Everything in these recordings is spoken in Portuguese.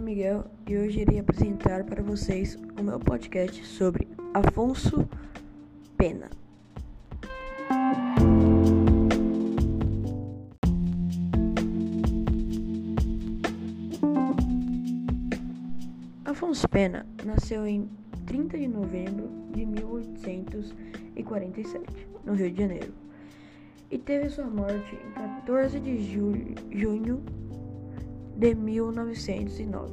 Miguel e hoje irei apresentar para vocês o meu podcast sobre Afonso Pena. Afonso Pena nasceu em 30 de novembro de 1847, no Rio de Janeiro, e teve sua morte em 14 de julho, junho de 1909.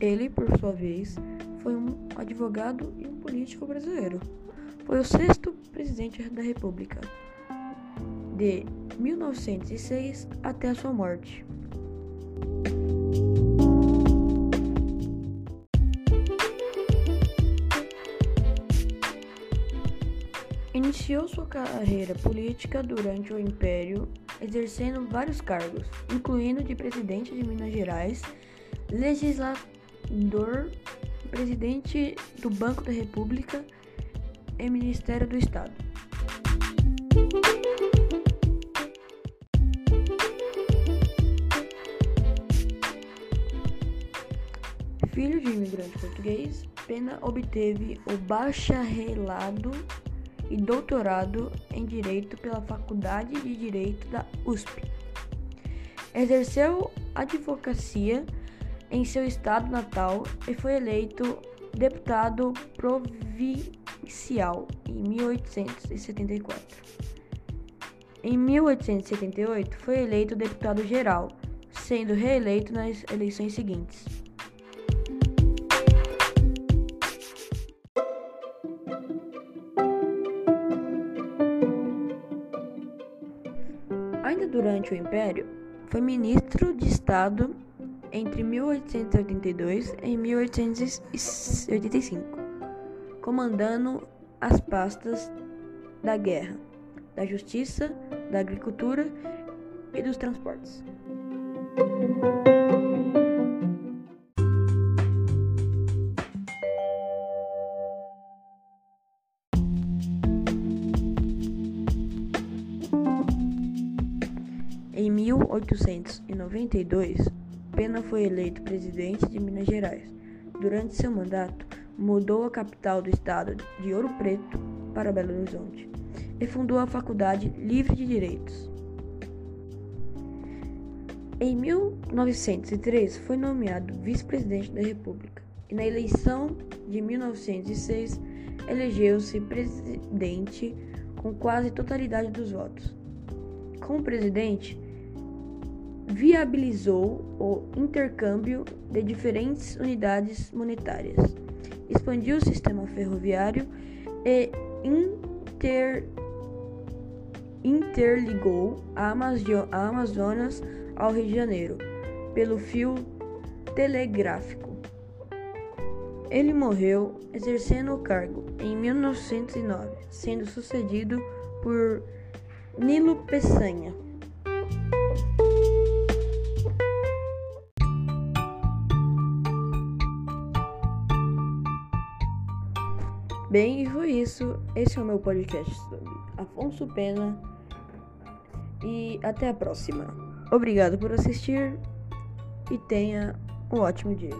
Ele, por sua vez, foi um advogado e um político brasileiro. Foi o sexto presidente da República, de 1906 até a sua morte. Iniciou sua carreira política durante o Império, exercendo vários cargos, incluindo de presidente de Minas Gerais, legislador, presidente do Banco da República e Ministério do Estado. Filho de imigrante português, Pena obteve o bacharelado e doutorado em Direito pela Faculdade de Direito da USP. Exerceu advocacia em seu estado natal e foi eleito deputado provincial em 1874. Em 1878, foi eleito deputado geral, sendo reeleito nas eleições seguintes. Ainda durante o Império, foi ministro de Estado entre 1882 e 1885, comandando as pastas da guerra, da justiça, da agricultura e dos transportes. Em 1892, Pena foi eleito presidente de Minas Gerais. Durante seu mandato, mudou a capital do estado de Ouro Preto para Belo Horizonte e fundou a Faculdade Livre de Direitos. Em 1903, foi nomeado vice-presidente da República e na eleição de 1906 elegeu-se presidente com quase totalidade dos votos. Como presidente, viabilizou o intercâmbio de diferentes unidades monetárias, expandiu o sistema ferroviário e inter, interligou a, Amazonas ao Rio de Janeiro pelo fio telegráfico. Ele morreu exercendo o cargo em 1909, sendo sucedido por Nilo Peçanha. Bem, e foi isso. Esse é o meu podcast sobre Afonso Pena. E até a próxima. Obrigado por assistir e tenha um ótimo dia.